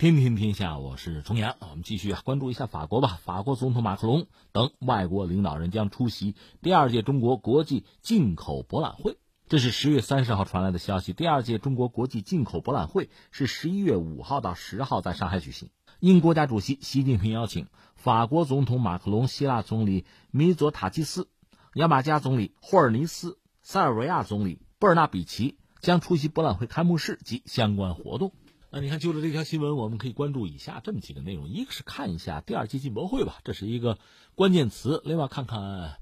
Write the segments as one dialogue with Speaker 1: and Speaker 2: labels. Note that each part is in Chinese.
Speaker 1: 天天天下，我是重阳。我们继续啊，关注一下法国吧。法国总统马克龙等外国领导人将出席第二届中国国际进口博览会。这是十月三十号传来的消息。第二届中国国际进口博览会是十一月五号到十号在上海举行。应国家主席习近平邀请，法国总统马克龙、希腊总理米佐塔基斯、牙买加总理霍尔尼斯、塞尔维亚总理布尔纳比奇将出席博览会开幕式及相关活动。那你看，就着这条新闻，我们可以关注以下这么几个内容：一个是看一下第二届进博会吧，这是一个关键词；另外看看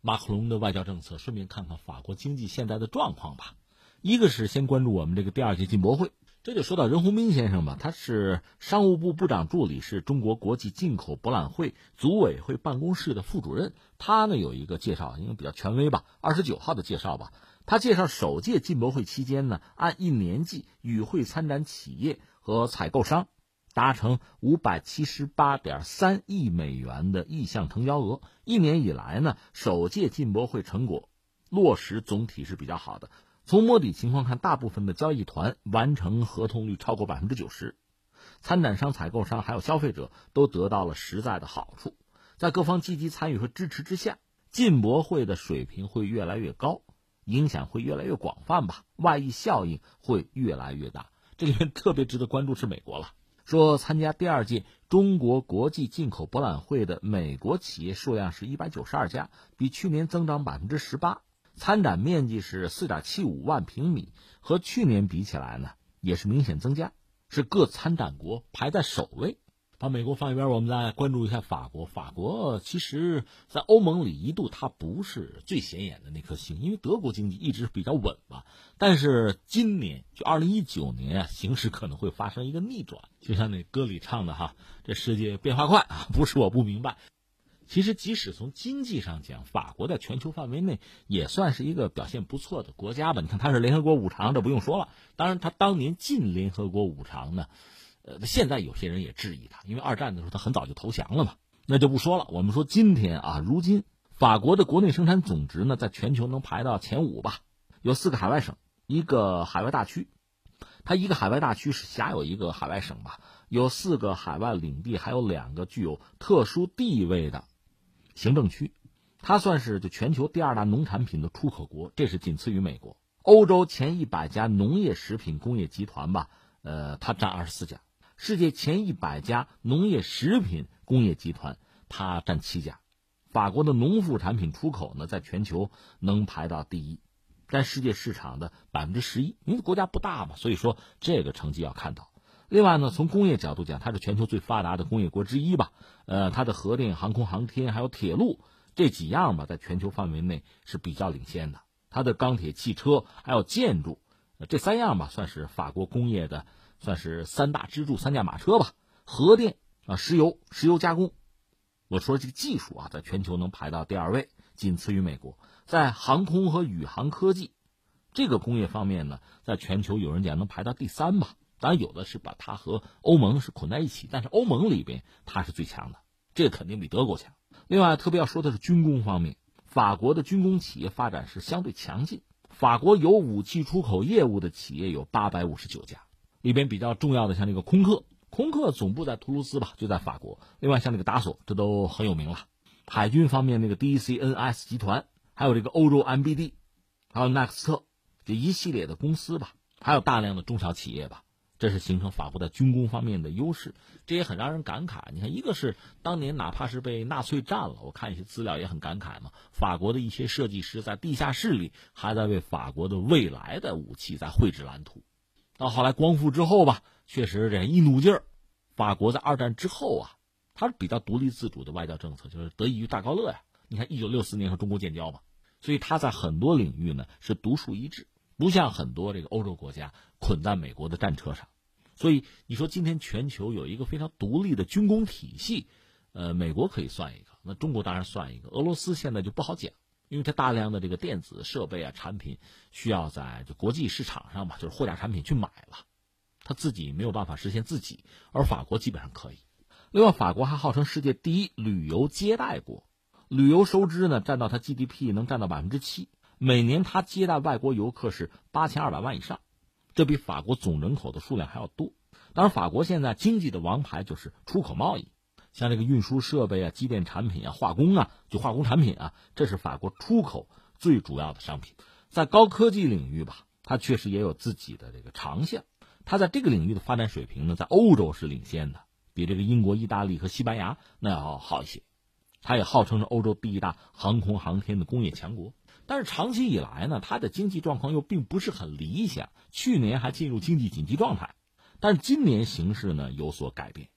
Speaker 1: 马克龙的外交政策，顺便看看法国经济现在的状况吧。一个是先关注我们这个第二届进博会，这就说到任鸿斌先生吧，他是商务部部长助理，是中国国际进口博览会组委会办公室的副主任。他呢有一个介绍，因为比较权威吧，二十九号的介绍吧。他介绍，首届进博会期间呢，按一年计与会参展企业和采购商达成五百七十八点三亿美元的意向成交额。一年以来呢，首届进博会成果落实总体是比较好的。从摸底情况看，大部分的交易团完成合同率超过百分之九十，参展商、采购商还有消费者都得到了实在的好处。在各方积极参与和支持之下，进博会的水平会越来越高。影响会越来越广泛吧，外溢效应会越来越大。这里面特别值得关注是美国了，说参加第二届中国国际进口博览会的美国企业数量是一百九十二家，比去年增长百分之十八，参展面积是四点七五万平米，和去年比起来呢，也是明显增加，是各参展国排在首位。把美国放一边，我们再关注一下法国。法国其实，在欧盟里一度它不是最显眼的那颗星，因为德国经济一直比较稳嘛。但是今年，就二零一九年啊，形势可能会发生一个逆转。就像那歌里唱的哈，这世界变化快啊，不是我不明白。其实，即使从经济上讲，法国在全球范围内也算是一个表现不错的国家吧。你看，它是联合国五常，这不用说了。当然，它当年进联合国五常呢。呃，现在有些人也质疑他，因为二战的时候他很早就投降了嘛，那就不说了。我们说今天啊，如今法国的国内生产总值呢，在全球能排到前五吧，有四个海外省，一个海外大区，它一个海外大区是辖有一个海外省吧，有四个海外领地，还有两个具有特殊地位的行政区，它算是就全球第二大农产品的出口国，这是仅次于美国。欧洲前一百家农业食品工业集团吧，呃，它占二十四家。世界前一百家农业食品工业集团，它占七家。法国的农副产品出口呢，在全球能排到第一，占世界市场的百分之十一。因为国家不大嘛，所以说这个成绩要看到。另外呢，从工业角度讲，它是全球最发达的工业国之一吧。呃，它的核电、航空航天还有铁路这几样吧，在全球范围内是比较领先的。它的钢铁、汽车还有建筑，这三样吧，算是法国工业的。算是三大支柱、三驾马车吧。核电啊，石油、石油加工，我说这个技术啊，在全球能排到第二位，仅次于美国。在航空和宇航科技这个工业方面呢，在全球有人讲能排到第三吧。当然，有的是把它和欧盟是捆在一起，但是欧盟里边它是最强的，这肯定比德国强。另外，特别要说的是军工方面，法国的军工企业发展是相对强劲。法国有武器出口业务的企业有八百五十九家。里边比较重要的像这个空客，空客总部在图卢兹吧，就在法国。另外像这个达索，这都很有名了。海军方面那个 DCNS 集团，还有这个欧洲 MBD，还有纳克斯特，这一系列的公司吧，还有大量的中小企业吧，这是形成法国在军工方面的优势。这也很让人感慨。你看，一个是当年哪怕是被纳粹占了，我看一些资料也很感慨嘛。法国的一些设计师在地下室里还在为法国的未来的武器在绘制蓝图。到后来光复之后吧，确实这一努劲儿，法国在二战之后啊，它是比较独立自主的外交政策，就是得益于戴高乐呀。你看，一九六四年和中国建交嘛，所以他在很多领域呢是独树一帜，不像很多这个欧洲国家捆在美国的战车上。所以你说今天全球有一个非常独立的军工体系，呃，美国可以算一个，那中国当然算一个，俄罗斯现在就不好讲。因为它大量的这个电子设备啊产品需要在就国际市场上吧，就是货架产品去买了，它自己没有办法实现自己，而法国基本上可以。另外，法国还号称世界第一旅游接待国，旅游收支呢占到它 GDP 能占到百分之七，每年它接待外国游客是八千二百万以上，这比法国总人口的数量还要多。当然，法国现在经济的王牌就是出口贸易，像这个运输设备啊、机电产品啊、化工啊，就化工产品啊，这是法国出口最主要的商品。在高科技领域吧，它确实也有自己的这个长项。它在这个领域的发展水平呢，在欧洲是领先的，比这个英国、意大利和西班牙那要好一些。它也号称是欧洲第一大航空航天的工业强国。但是长期以来呢，它的经济状况又并不是很理想，去年还进入经济紧急状态。但是今年形势呢有所改变，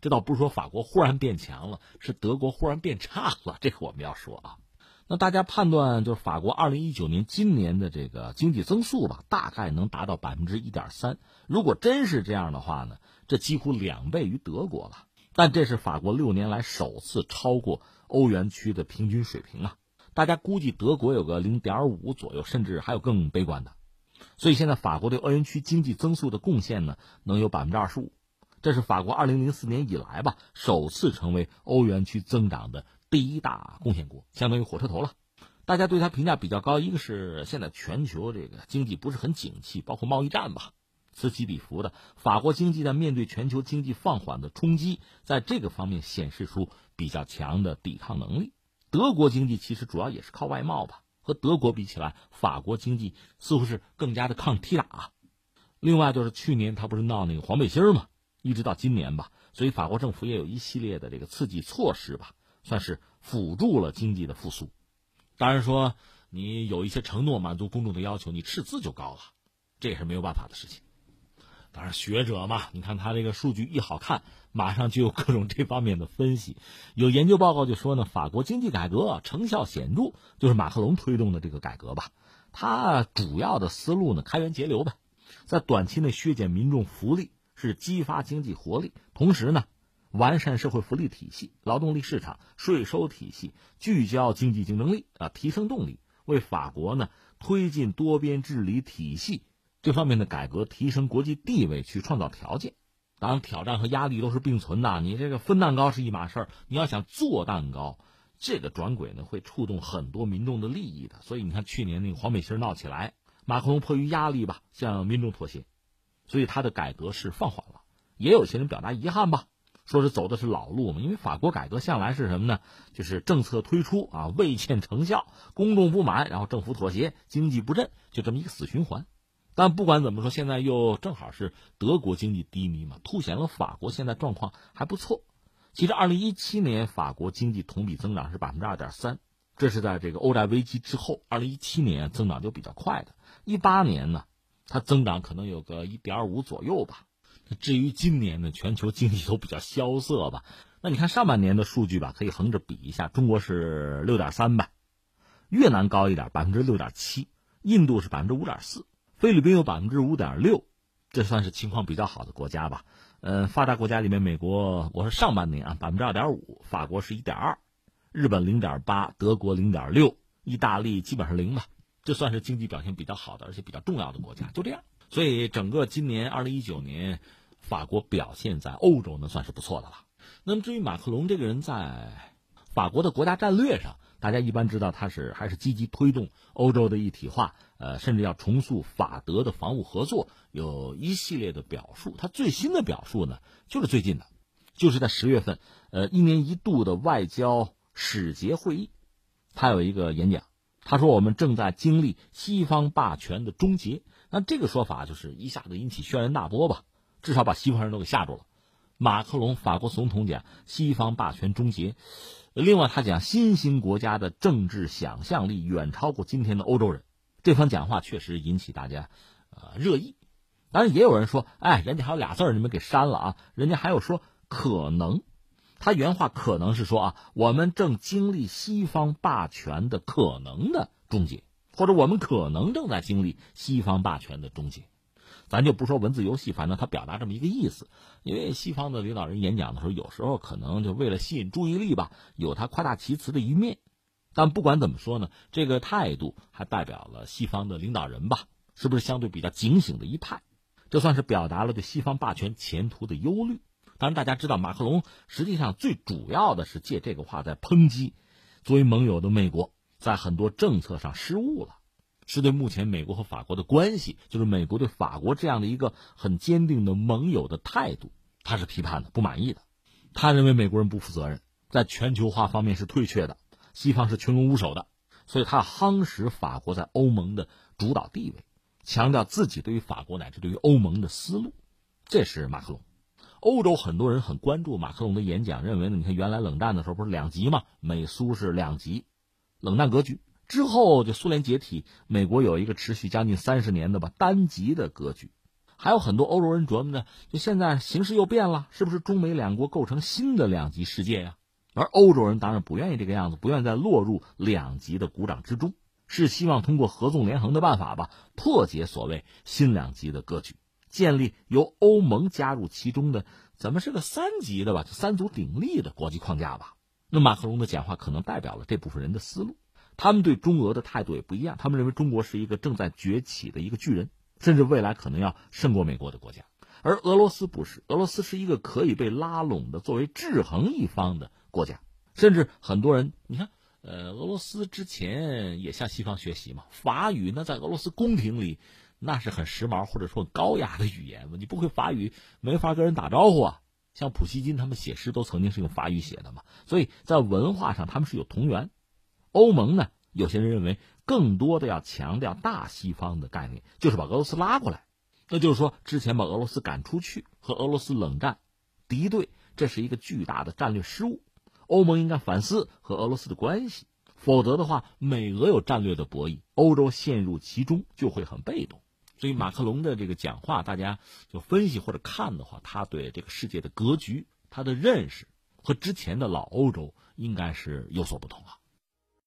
Speaker 1: 这倒不是说法国忽然变强了，是德国忽然变差了。这个我们要说啊，那大家判断就是法国二零一九年今年的这个经济增速吧，大概能达到百分之一点三。如果真是这样的话呢，这几乎两倍于德国了。但这是法国六年来首次超过欧元区的平均水平啊！大家估计德国有个零点五左右，甚至还有更悲观的。所以现在法国对欧元区经济增速的贡献呢，能有百分之二十五，这是法国二零零四年以来吧，首次成为欧元区增长的第一大贡献国，相当于火车头了。大家对它评价比较高，一个是现在全球这个经济不是很景气，包括贸易战吧，此起彼伏的。法国经济在面对全球经济放缓的冲击，在这个方面显示出比较强的抵抗能力。德国经济其实主要也是靠外贸吧。和德国比起来，法国经济似乎是更加的抗踢打。另外就是去年他不是闹那个黄背心嘛，一直到今年吧，所以法国政府也有一系列的这个刺激措施吧，算是辅助了经济的复苏。当然说你有一些承诺满足公众的要求，你赤字就高了，这也是没有办法的事情。当然学者嘛，你看他这个数据一好看。马上就有各种这方面的分析，有研究报告就说呢，法国经济改革成效显著，就是马克龙推动的这个改革吧。他主要的思路呢，开源节流呗，在短期内削减民众福利，是激发经济活力；同时呢，完善社会福利体系、劳动力市场、税收体系，聚焦经济竞争力啊，提升动力，为法国呢推进多边治理体系这方面的改革、提升国际地位去创造条件。当然，挑战和压力都是并存的。你这个分蛋糕是一码事儿，你要想做蛋糕，这个转轨呢会触动很多民众的利益的。所以你看，去年那个黄背心闹起来，马克龙迫于压力吧，向民众妥协，所以他的改革是放缓了。也有些人表达遗憾吧，说是走的是老路嘛。因为法国改革向来是什么呢？就是政策推出啊未见成效，公众不满，然后政府妥协，经济不振，就这么一个死循环。但不管怎么说，现在又正好是德国经济低迷嘛，凸显了法国现在状况还不错。其实，二零一七年法国经济同比增长是百分之二点三，这是在这个欧债危机之后，二零一七年增长就比较快的。一八年呢，它增长可能有个一点五左右吧。至于今年呢，全球经济都比较萧瑟吧。那你看上半年的数据吧，可以横着比一下，中国是六点三吧，越南高一点，百分之六点七，印度是百分之五点四。菲律宾有百分之五点六，这算是情况比较好的国家吧。嗯，发达国家里面，美国我说上半年啊百分之二点五，法国是一点二，日本零点八，德国零点六，意大利基本上零吧。这算是经济表现比较好的，而且比较重要的国家。就这样，所以整个今年二零一九年，法国表现在欧洲呢算是不错的了。那么至于马克龙这个人在法国的国家战略上，大家一般知道他是还是积极推动欧洲的一体化。呃，甚至要重塑法德的防务合作，有一系列的表述。他最新的表述呢，就是最近的，就是在十月份，呃，一年一度的外交使节会议，他有一个演讲。他说：“我们正在经历西方霸权的终结。”那这个说法就是一下子引起轩然大波吧，至少把西方人都给吓住了。马克龙法国总统讲西方霸权终结，另外他讲新兴国家的政治想象力远超过今天的欧洲人。这番讲话确实引起大家，呃，热议。当然，也有人说，哎，人家还有俩字儿，你们给删了啊。人家还有说可能，他原话可能是说啊，我们正经历西方霸权的可能的终结，或者我们可能正在经历西方霸权的终结。咱就不说文字游戏，反正他表达这么一个意思。因为西方的领导人演讲的时候，有时候可能就为了吸引注意力吧，有他夸大其词的一面。但不管怎么说呢，这个态度还代表了西方的领导人吧？是不是相对比较警醒的一派？这算是表达了对西方霸权前途的忧虑。当然，大家知道马克龙实际上最主要的是借这个话在抨击作为盟友的美国在很多政策上失误了。是对目前美国和法国的关系，就是美国对法国这样的一个很坚定的盟友的态度，他是批判的、不满意的。他认为美国人不负责任，在全球化方面是退却的，西方是群龙无首的，所以他夯实法国在欧盟的主导地位，强调自己对于法国乃至对于欧盟的思路。这是马克龙。欧洲很多人很关注马克龙的演讲，认为呢，你看原来冷战的时候不是两极嘛，美苏是两极，冷战格局。之后，就苏联解体，美国有一个持续将近三十年的吧单极的格局，还有很多欧洲人琢磨呢，就现在形势又变了，是不是中美两国构成新的两极世界呀？而欧洲人当然不愿意这个样子，不愿意再落入两极的鼓掌之中，是希望通过合纵连横的办法吧，破解所谓新两极的格局，建立由欧盟加入其中的怎么是个三级的吧，三足鼎立的国际框架吧。那马克龙的讲话可能代表了这部分人的思路。他们对中俄的态度也不一样，他们认为中国是一个正在崛起的一个巨人，甚至未来可能要胜过美国的国家，而俄罗斯不是，俄罗斯是一个可以被拉拢的作为制衡一方的国家，甚至很多人，你看，呃，俄罗斯之前也向西方学习嘛，法语那在俄罗斯宫廷里那是很时髦或者说高雅的语言嘛，你不会法语没法跟人打招呼啊，像普希金他们写诗都曾经是用法语写的嘛，所以在文化上他们是有同源。欧盟呢？有些人认为，更多的要强调大西方的概念，就是把俄罗斯拉过来。那就是说，之前把俄罗斯赶出去，和俄罗斯冷战、敌对，这是一个巨大的战略失误。欧盟应该反思和俄罗斯的关系，否则的话，美俄有战略的博弈，欧洲陷入其中就会很被动。所以，马克龙的这个讲话，大家就分析或者看的话，他对这个世界的格局，他的认识和之前的老欧洲应该是有所不同了。